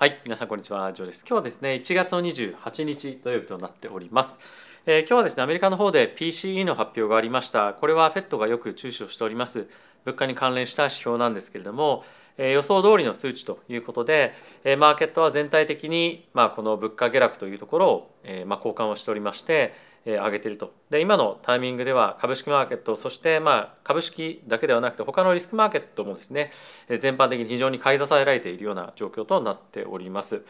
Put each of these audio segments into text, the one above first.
はい、皆さんこんにちは、ジョーです。今日はですね、1月の28日土曜日となっております。えー今日はですね、アメリカの方で PCE の発表がありました。これは FED がよく注視をしております物価に関連した指標なんですけれども、えー予想通りの数値ということで、えーマーケットは全体的にまあこの物価下落というところを、えーまあ交換をしておりまして、上げていると。で、今のタイミングでは株式マーケット、そしてまあ株式だけではなくて他のリスクマーケットもですね、全般的に非常に買い支えられているような状況となっております。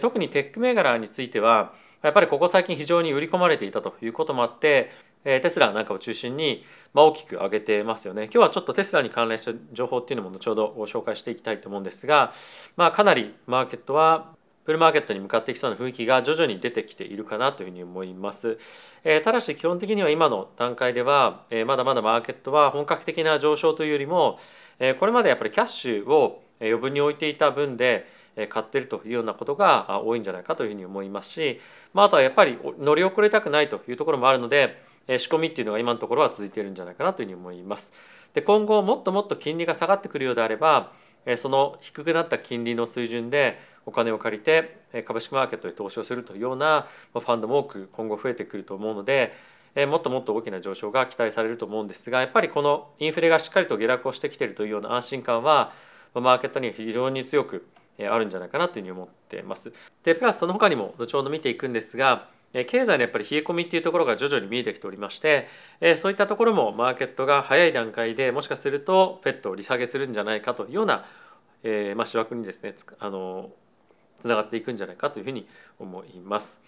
特にテック銘柄についてはやっぱりここ最近非常に売り込まれていたということもあってテスラなんかを中心に大きく上げてますよね今日はちょっとテスラに関連した情報っていうのも後ほどご紹介していきたいと思うんですが、まあ、かなりマーケットはブルーマーケットに向かっていきそうな雰囲気が徐々に出てきているかなというふうに思います。えーただし基本的には今の段階では、えーまだまだマーケットは本格的な上昇というよりも、えーこれまでやっぱりキャッシュをえー余分に置いていた分でえー買っているというようなことが多いんじゃないかというふうに思いますし、まあ、あとはやっぱりお乗り遅れたくないというところもあるので、えー仕込みっていうのが今のところは続いているんじゃないかなというふうに思います。で今後もっともっと金利が下がってくるようであればその低くなった金利の水準でお金を借りて株式マーケットに投資をするというようなファンドも多く今後増えてくると思うのでもっともっと大きな上昇が期待されると思うんですがやっぱりこのインフレがしっかりと下落をしてきているというような安心感はマーケットには非常に強くあるんじゃないかなというふうに思っています。でプラスその他にも後ほど見ていくんですが経済のやっぱり冷え込みっていうところが徐々に見えてきておりましてそういったところもマーケットが早い段階でもしかするとペットを利下げするんじゃないかというようなえーまあ、思惑にですねつあのつながっていくんじゃないかというふうに思います。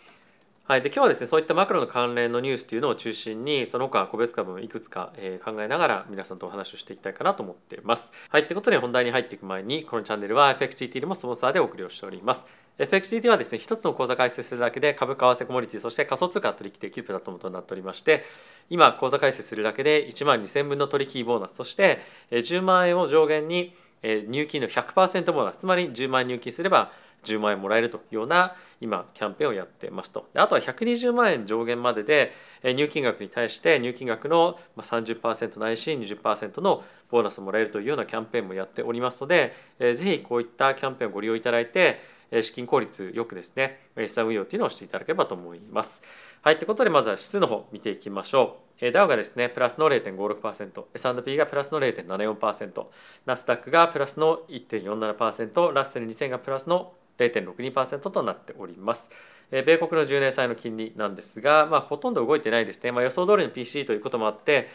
はい、で今日はですねそういったマクロの関連のニュースというのを中心にその他個別株もいくつか、えー考えながら皆さんとお話をしていきたいかなと思っています。はいということで本題に入っていく前にこのチャンネルは FXGT でもスポンサーでお送りをしております。FXGT はですね一つの口座開設するだけで株価為替コモディティそして仮想通貨取引できるプラットフォームとなっておりまして今口座開設するだけで1万2000分の取引ボーナスそして10万円を上限にえ入金の100%ボーナスつまり10万円入金すれば10万円もらえるというような今キャンペーンをやってますとあとは120万円上限までで入金額に対して入金額の30%ないし20%のボーナスもらえるというようなキャンペーンもやっておりますのでえーぜひこういったキャンペーンをご利用いただいて資金効率よくですね資産運用というのをしていただければと思います。はいということでまずは指数の方見ていきましょう。えダウがですねプラスの0.56%、S&P がプラスの0.74%、ナスダックがプラスの1.47%、ラッセル2000がプラスの0.62%となっております。米国の10年債の金利なんですが、まあ、ほとんど動いてないですね、まあ、予想通りの PC ということもあって、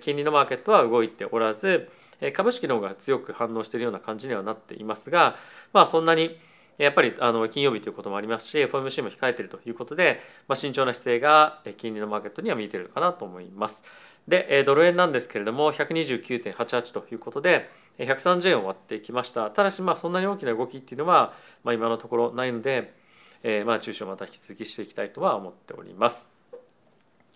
金利のマーケットは動いておらず、株式の方が強く反応しているような感じにはなっていますが、まあ、そんなにやっぱりあの金曜日ということもありますし FOMC も控えているということで、まあ、慎重な姿勢が金利のマーケットには見えているかなと思います。でドル円なんですけれども129.88ということで130円を割ってきましたただしまあそんなに大きな動きっていうのは、まあ、今のところないので、えーまあ中小また引き続きしていきたいとは思っております。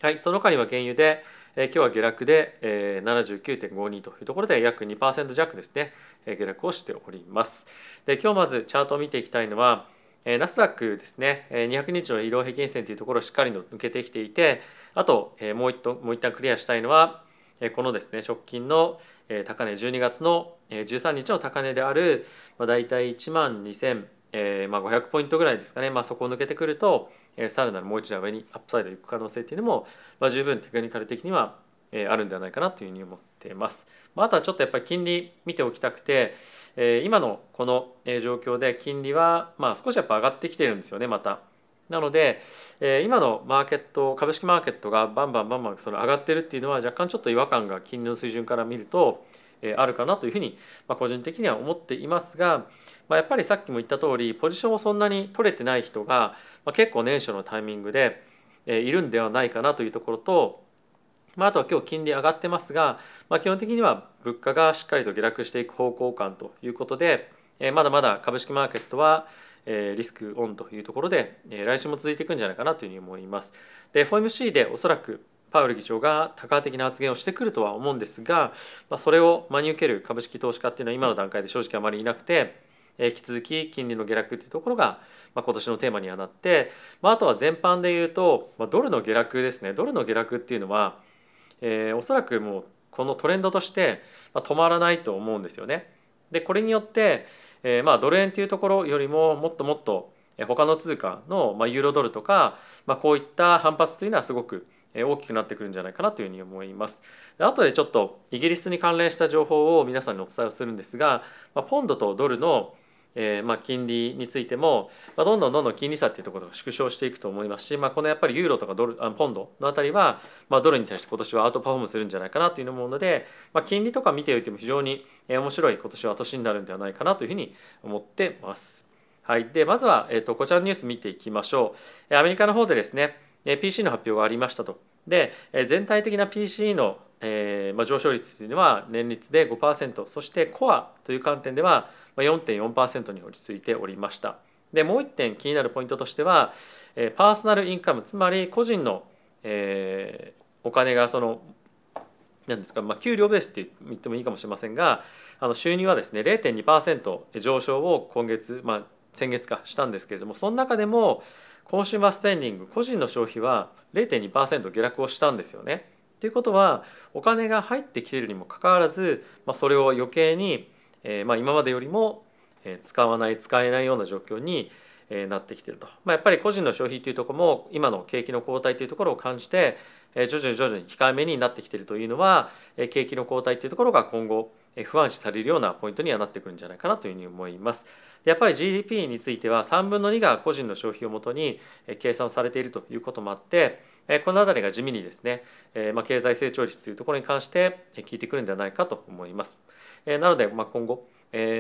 はい、その他には原油で、えー今日は下落で、えー、79.52というところで約2%弱ですね、えー下落をしております。で今日まずチャートを見ていきたいのは、えーナスダックですね、えー200日の移動平均線というところをしっかりと抜けてきていてあと、えーもう一度もう一旦クリアしたいのは、えーこのですね直近の、えー高値12月の、えー13日の高値である、まあ、大体1万2000えーまあ、500ポイントぐらいですかね、まあ、そこを抜けてくると、さらなるもう一段上にアップサイド行く可能性っていうのも、まあ、十分テクニカル的には、あるんではないかなというふうに思っています。あ、とはちょっとやっぱり金利見ておきたくて、今のこの状況で金利はまあ少しやっぱ上がってきてるんですよねまた。なので、今のマーケット株式マーケットがバンバンバンバンその上がってるっていうのは若干ちょっと違和感が金利の水準から見ると、あるかなというふうに、個人的には思っていますが、まあ、やっぱりさっきも言った通りポジションをそんなに取れてない人が、結構年初のタイミングで、いるんではないかなというところと、まあ、あとは今日金利上がってますが、まあ、基本的には物価がしっかりと下落していく方向感ということで、えまだまだ株式マーケットは、えリスクオンというところで、え来週も続いていくんじゃないかなというふうに思います。で FOMC でおそらくパウエル議長が多角的な発言をしてくるとは思うんですが、まあ、それを真に受ける株式投資家っていうのは今の段階で正直あまりいなくて、引き続き金利の下落というところが、まあ、今年のテーマにはなって、まあ、あとは全般で言うと、まあ、ドルの下落ですねドルの下落っていうのは、えーおそらくもうこのトレンドとして、ま、止まらないと思うんですよね。でこれによってえー、まあドル円というところよりももっともっと他の通貨の、まあ、ユーロドルとか、まあ、こういった反発というのはすごく大きくなってくるんじゃないかなというふうに思います。で後でちょっとイギリスに関連した情報を皆さんにお伝えをするんですが、まあ、ポンドとドルのえ、ま金利についても、ま、どんどんどんどん金利差っていうところが縮小していくと思いますし、まあ、このやっぱりユーロとかドルあポンドのあたりは、ま、ドルに対して今年はアウトパフォームするんじゃないかなというのも思うので、まあ、金利とか見ておいても非常に面白い今年は年になるんではないかなというふうに思ってます。はい、でまずは、えーと、こちらのニュース見ていきましょう。アメリカの方でですね PC の発表がありましたと。で全体的な PC の、えま、上昇率というのは年率で5%そしてコアという観点では4.4%に落ち着いておりました。でもう一点気になるポイントとしてはパーソナルインカムつまり個人の、え、お金がその何ですか、まあ、給料ベースって言ってもいいかもしれませんがあの収入はですね0.2%上昇を今月、まあ、先月かしたんですけれどもその中でもコンシューマースペンディング個人の消費は0.2%下落をしたんですよね。ということはお金が入ってきているにもかかわらず、まあ、それを余計に、えー、まあ今までよりも使わない使えないような状況になってきてると、まあ、やっぱり個人の消費というとこも今の景気の後退というところを感じて徐々に徐々に控えめになってきてるというのは景気の後退というところが今後不安視されるようなポイントにはなってくるんじゃないかなというふうに思います。やっぱり GDP については3分の2が個人の消費をもとに計算されているということもあってこの辺りが地味にですね、まあ、経済成長率というところに関して効いてくるんではないかと思います。なので、まあ、今後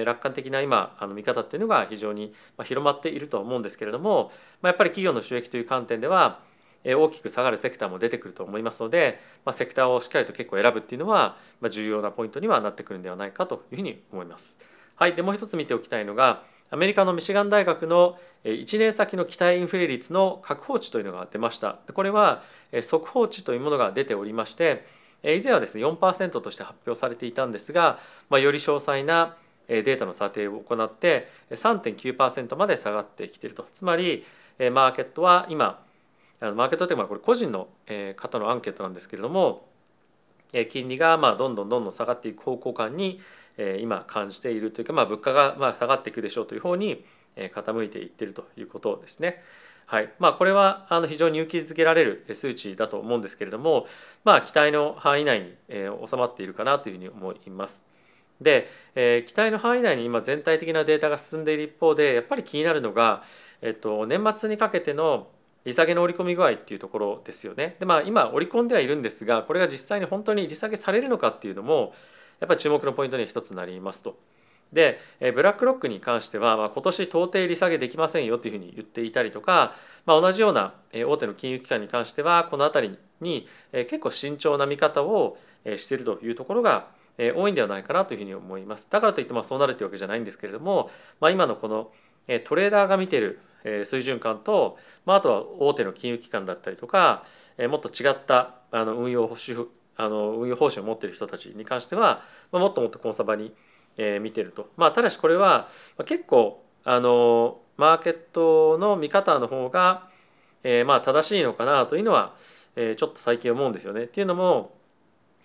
楽観的な今あの見方っていうのが非常に広まっていると思うんですけれども、まあ、やっぱり企業の収益という観点では大きく下がるセクターも出てくると思いますので、まあ、セクターをしっかりと結構選ぶっていうのは重要なポイントにはなってくるんではないかというふうに思います。はい、でもう一つ見ておきたいのがアメリカのミシガン大学の1年先の期待インフレ率の確保値というのが出ました。これは速報値というものが出ておりまして以前はですね4%として発表されていたんですが、まあ、より詳細なデータの査定を行って3.9%まで下がってきているとつまりマーケットは今マーケットというのはこれ個人の方のアンケートなんですけれども金利がまあどんどんどんどん下がっていく方向感に今感じているというか、まあ、物価がまあ下がっていくでしょうという方に傾いていってるということですね。はいまあ、これはあの非常に勇気づけられる数値だと思うんですけれども、まあ、期待の範囲内に収まっているかなというふうに思います。で、え、期待の範囲内に今全体的なデータが進んでいる一方でやっぱり気になるのが、えっと、年末にかけての利下げの織り込み具合っていうところですよね。でまあ今織り込んではいるんですがこれが実際に本当に利下げされるのかっていうのもやっぱり注目のポイントに一つなりますと。でブラックロックに関しては、まあ、今年到底利下げできませんよというふうに言っていたりとか、まあ、同じような大手の金融機関に関してはこの辺りに結構慎重な見方をしているというところが多いんではないかなというふうに思います。だからといってまあそうなるというわけじゃないんですけれども、まあ、今のこのトレーダーが見ている水準感と、まあ、あとは大手の金融機関だったりとかもっと違ったあの運用あの運用方針を持っている人たちに関しては、まあ、もっともっとコンサバに、えー、見てると。まあ、ただしこれは、まあ、結構あのマーケットの見方の方が、えー、まあ正しいのかなというのは、えー、ちょっと最近思うんですよね。っていうのも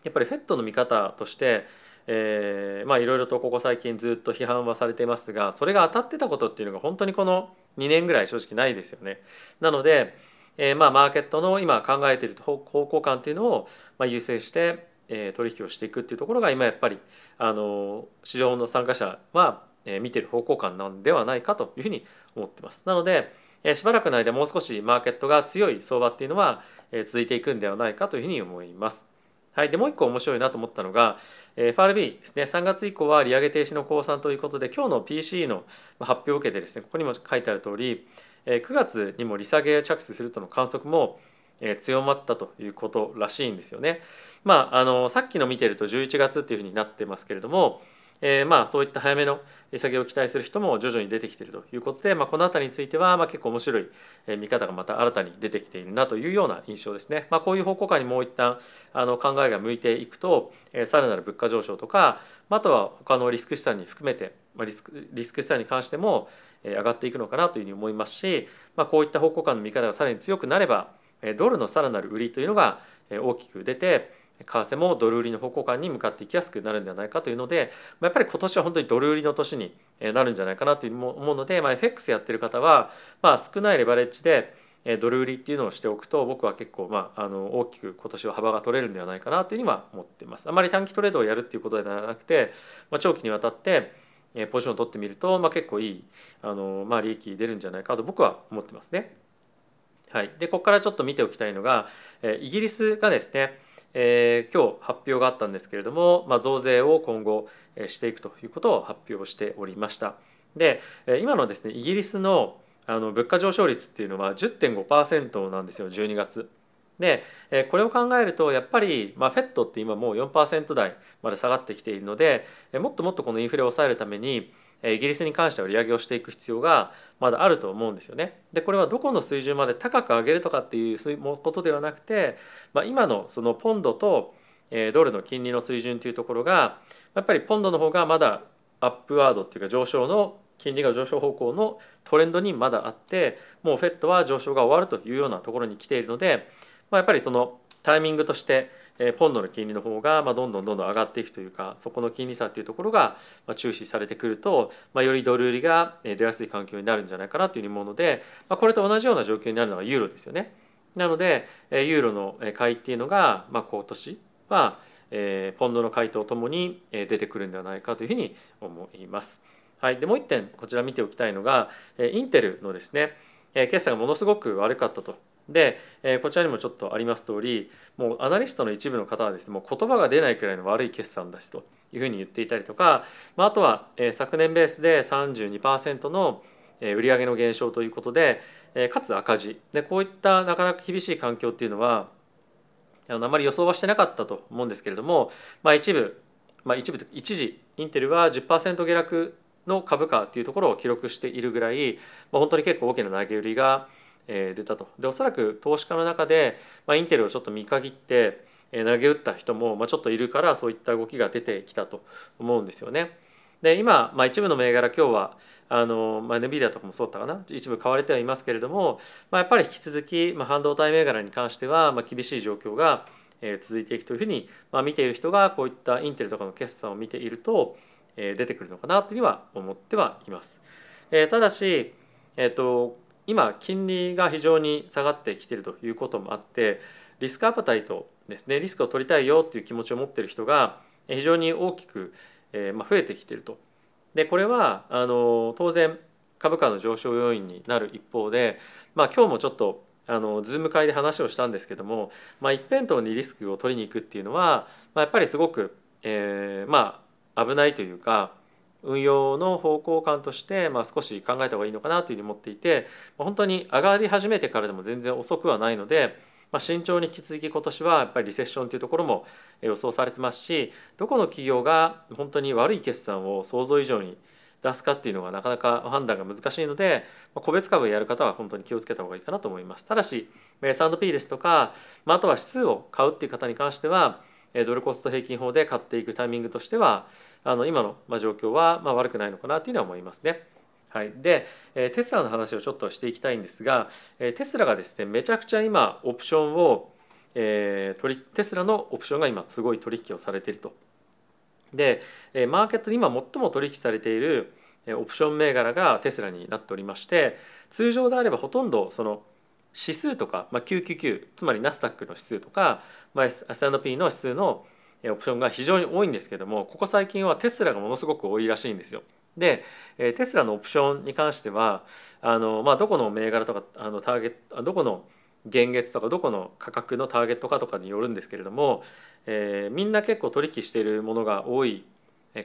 やっぱりフェットの見方として、え、まあいろいろとここ最近ずっと批判はされていますがそれが当たってたことっていうのが本当にこの2年ぐらい正直ないですよね。なので、えー、まあマーケットの今考えている方向感っていうのをまあ優先してえ取引をしていくっていうところが今やっぱりあの市場の参加者は見てる方向感なんではないかというふうに思ってます。なのでしばらくの間もう少しマーケットが強い相場っていうのは続いていくんではないかというふうに思います。はい、でもう一個面白いなと思ったのが FRB ですね3月以降は利上げ停止の降参ということで今日の PC の発表を受けてですねここにも書いてある通り9月にも利下げ着手するとの観測も強まったということらしいんですよね。まあ、あのさっきの見てると11月っていうふうになってますけれども、えー、まあそういった早めの利下げを期待する人も徐々に出てきているということで、まあ、この辺りについてはまあ結構面白い見方がまた新たに出てきているなというような印象ですね。まあ、こういう方向感にもう一旦あの考えが向いていくと、え、さらなる物価上昇とかあとは他のリスク資産に含めて、まあ、リスクリスク資産に関しても上がっていくのかなというふうに思いますし、まあ、こういった方向感の見方がさらに強くなればドルのさらなる売りというのが大きく出て為替もドル売りの方向感に向かっていきやすくなるんではないかというのでやっぱり今年は本当にドル売りの年になるんじゃないかなという思うので、まあ、FX やってる方は、まあ、少ないレバレッジでドル売りっていうのをしておくと僕は結構、まあ、あの大きく今年は幅が取れるんではないかなというふうには思っています。あまり短期トレードをやるっていうことではなくて、まあ、長期にわたってポジションを取ってみると、まあ、結構いいあの、まあ、利益出るんじゃないかと僕は思ってますね。はい、でここからちょっと見ておきたいのがイギリスがですねえー、今日発表があったんですけれども、まあ、増税を今後していくということを発表しておりました。で今のですねイギリスのあの物価上昇率っていうのは10.5%なんですよ12月。でこれを考えるとやっぱり、まあ、フェットって今もう4%台まで下がってきているのでもっともっとこのインフレを抑えるためにイギリスに関しては利上げをしていく必要がまだあると思うんですよね。でこれはどこの水準まで高く上げるとかっていうことではなくて、まあ、今のそのポンドとドルの金利の水準というところがやっぱりポンドの方がまだアップワードっていうか上昇の金利が上昇方向のトレンドにまだあってもうフェットは上昇が終わるというようなところに来ているので、まあ、やっぱりそのタイミングとしてポンドの金利の方がまどんどんどんどん上がっていくというかそこの金利差っていうところが注視されてくると、ま、よりドル売りが出やすい環境になるんじゃないかなというふうに思うので、ま、これと同じような状況になるのがユーロですよね。なのでユーロの買いっていうのが、ま、今年はポンドの買いとともに出てくるんではないかというふうに思います。はい、でもう一点こちら見ておきたいのがインテルのですね決算がものすごく悪かったとで、えこちらにもちょっとあります通りもうアナリストの一部の方はですねもう言葉が出ないくらいの悪い決算だしというふうに言っていたりとか、まあ、あとは、え昨年ベースで32%の売上の減少ということで、かつ赤字。でこういったなかなか厳しい環境っていうのはあまり予想はしてなかったと思うんですけれども、まあ、一部、まあ、一部一時インテルは10%下落の株価というところを記録しているぐらい、まあ、本当に結構大きな投げ売りがえ出たとでおそらく投資家の中で、まあ、インテルをちょっと見限って投げ打った人も、まあ、ちょっといるからそういった動きが出てきたと思うんですよね。で今、まあ、一部の銘柄今日はあの、まあ、NVIDIA とかもそうだったかな？一部買われてはいますけれども、まあ、やっぱり引き続き、まあ、半導体銘柄に関しては、まあ、厳しい状況が続いていくというふうに、まあ、見ている人がこういったインテルとかの決算を見ていると出てくるのかなというふうには思ってはいます。ただし、えっと今金利が非常に下がってきているということもあってリスクアパタイトですねリスクを取りたいよっていう気持ちを持っている人が非常に大きく増えてきていると。でこれはあの当然株価の上昇要因になる一方で、まあ、今日もちょっとあのズーム会で話をしたんですけども、まあ、一辺倒にリスクを取りに行くっていうのは、まあ、やっぱりすごく、えー、まあ危ないというか運用の方向感として、まあ、少し考えた方がいいのかなというふうに思っていて本当に上がり始めてからでも全然遅くはないので、まあ、慎重に引き続き今年はやっぱりリセッションというところも予想されてますしどこの企業が本当に悪い決算を想像以上に出すかっていうのがなかなか判断が難しいので個別株をやる方は本当に気をつけた方がいいかなと思います。ただし S&P ですとか、まあ、あとは指数を買うっていう方に関してはドルコスト平均法で買っていくタイミングとしてはあの今の状況はま悪くないのかなというのは思いますね。はい、でテスラの話をちょっとしていきたいんですがテスラがですねめちゃくちゃ今オプションを、えー、テスラのオプションが今すごい取引をされていると。でマーケットで今最も取引されているオプション銘柄がテスラになっておりまして通常であればほとんどその指数とか、まあ、999つまりナスダックの指数とか、まあ、S&P の指数のオプションが非常に多いんですけどもここ最近はテスラがものすごく多いらしいんですよ。でテスラのオプションに関してはあの、まあ、どこの銘柄とかあのターゲットどこの現月とかどこの価格のターゲットかとかによるんですけれども、えー、みんな結構取引しているものが多い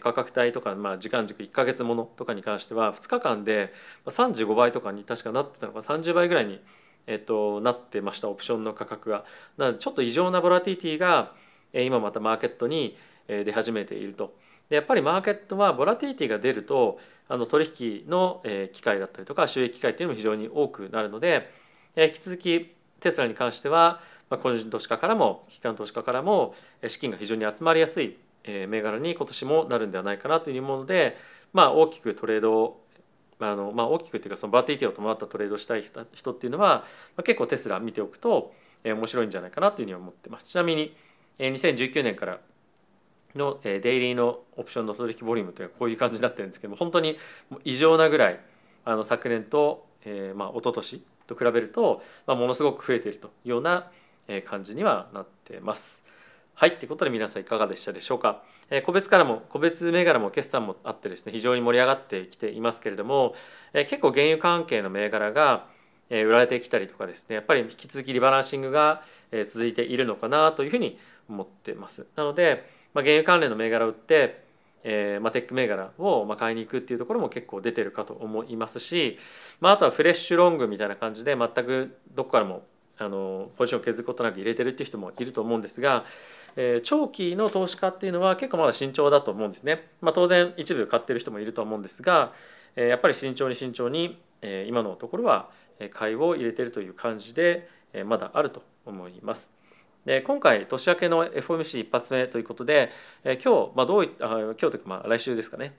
価格帯とか、まあ、時間軸1か月ものとかに関しては2日間で35倍とかに確かなってたのか30倍ぐらいにえっと、なってましたオプションの価格が。なのでちょっと異常なボラティティが今またマーケットに出始めていると。でやっぱりマーケットはボラティティが出るとあの取引の機会だったりとか収益機会っていうのも非常に多くなるので引き続きテスラに関しては個人投資家からも機関投資家からも資金が非常に集まりやすい銘柄に今年もなるんではないかなというふうに思うので、まあ、大きくトレードあのまあ、大きくっていうかそのバーティティを伴ったトレードしたい人っていうのは、まあ、結構テスラ見ておくと、えー、面白いんじゃないかなというふうに思ってます。ちなみに、2019年からのデイリーのオプションの取引ボリュームというのはこういう感じになってるんですけども本当に異常なぐらいあの昨年と、えー、まあ一昨年と比べると、まあ、ものすごく増えているというような感じにはなってます。はい、ということで皆さんいかがでしたでしょうか？個別からも個別銘柄も決算もあってですね非常に盛り上がってきていますけれども、結構原油関係の銘柄が売られてきたりとかですねやっぱり引き続きリバランシングが続いているのかなというふうに思ってます。なので、まあ、原油関連の銘柄を売ってえーまあ、テック銘柄をまあ買いに行くっていうところも結構出てるかと思いますし、まあ、あとはフレッシュロングみたいな感じで全くどこからもあのポジションを削ることなく入れてるっていう人もいると思うんですが、えー、長期の投資家っていうのは結構まだ慎重だと思うんですね。まあ、当然一部買ってる人もいると思うんですが、えー、やっぱり慎重に慎重に、えー、今のところは買いを入れてるという感じで、えー、まだあると思います。で今回年明けの FOMC 一発目ということで、え今日、まあ、どういった今日というかまあ来週ですかね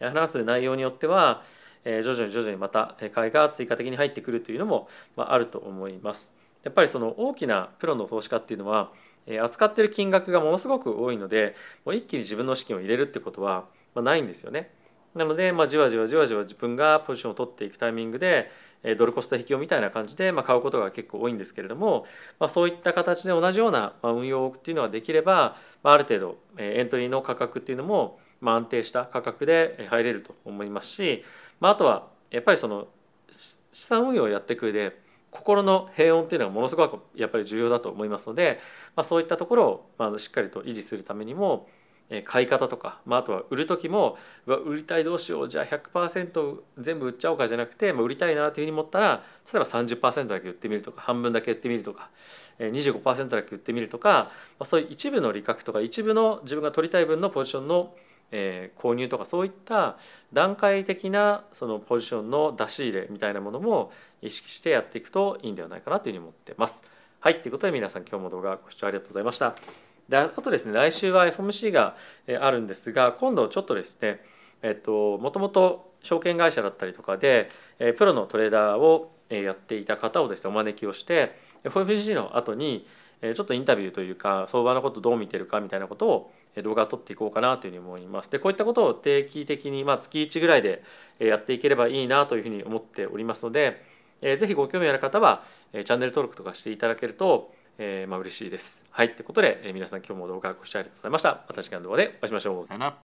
話す内容によっては、え徐々に徐々にまた買いが追加的に入ってくるというのも、まああ、ると思います。やっぱりその大きなプロの投資家っていうのは扱ってる金額がものすごく多いのでもう一気に自分の資金を入れるってことはないんですよね。なので、まあ、じわじわじわじわ自分がポジションを取っていくタイミングでドルコスト引きをみたいな感じで、ま、買うことが結構多いんですけれども、まあ、そういった形で同じような運用っていうのができれば、まあ、る程度エントリーの価格っていうのもま安定した価格で入れると思いますし、まあ、あとはやっぱりその資産運用をやってく上で心の平穏っていうのがものすごくやっぱり重要だと思いますので、まあ、そういったところをまあしっかりと維持するためにも買い方とか、まあ、あとは売る時も売りたいどうしようじゃあ100%全部売っちゃおうかじゃなくて、まあ、売りたいなというふうに思ったら例えば30%だけ売ってみるとか半分だけ売ってみるとか25%だけ売ってみるとか、まあ、そういう一部の利確とか一部の自分が取りたい分のポジションのえ購入とかそういった段階的なそのポジションの出し入れみたいなものも意識してやっていくといいんではないかなというふうに思ってます。はいということで皆さん今日も動画ご視聴ありがとうございました。であとですね来週は FOMC があるんですが今度ちょっとですねえっともともと証券会社だったりとかでプロのトレーダーをやっていた方をですねお招きをして FOMC の後にちょっとインタビューというか相場のことどう見てるかみたいなことを動画を撮っていこうかなというふうに思います。でこういったことを定期的に、まあ、月1ぐらいでやっていければいいなというふうに思っておりますので、えー、ぜひご興味ある方はえチャンネル登録とかしていただけると、えー、まあ嬉しいです。はいということで、えー、皆さん今日も動画ご視聴ありがとうございました。また次回の動画でお会いしましょう。さよなら。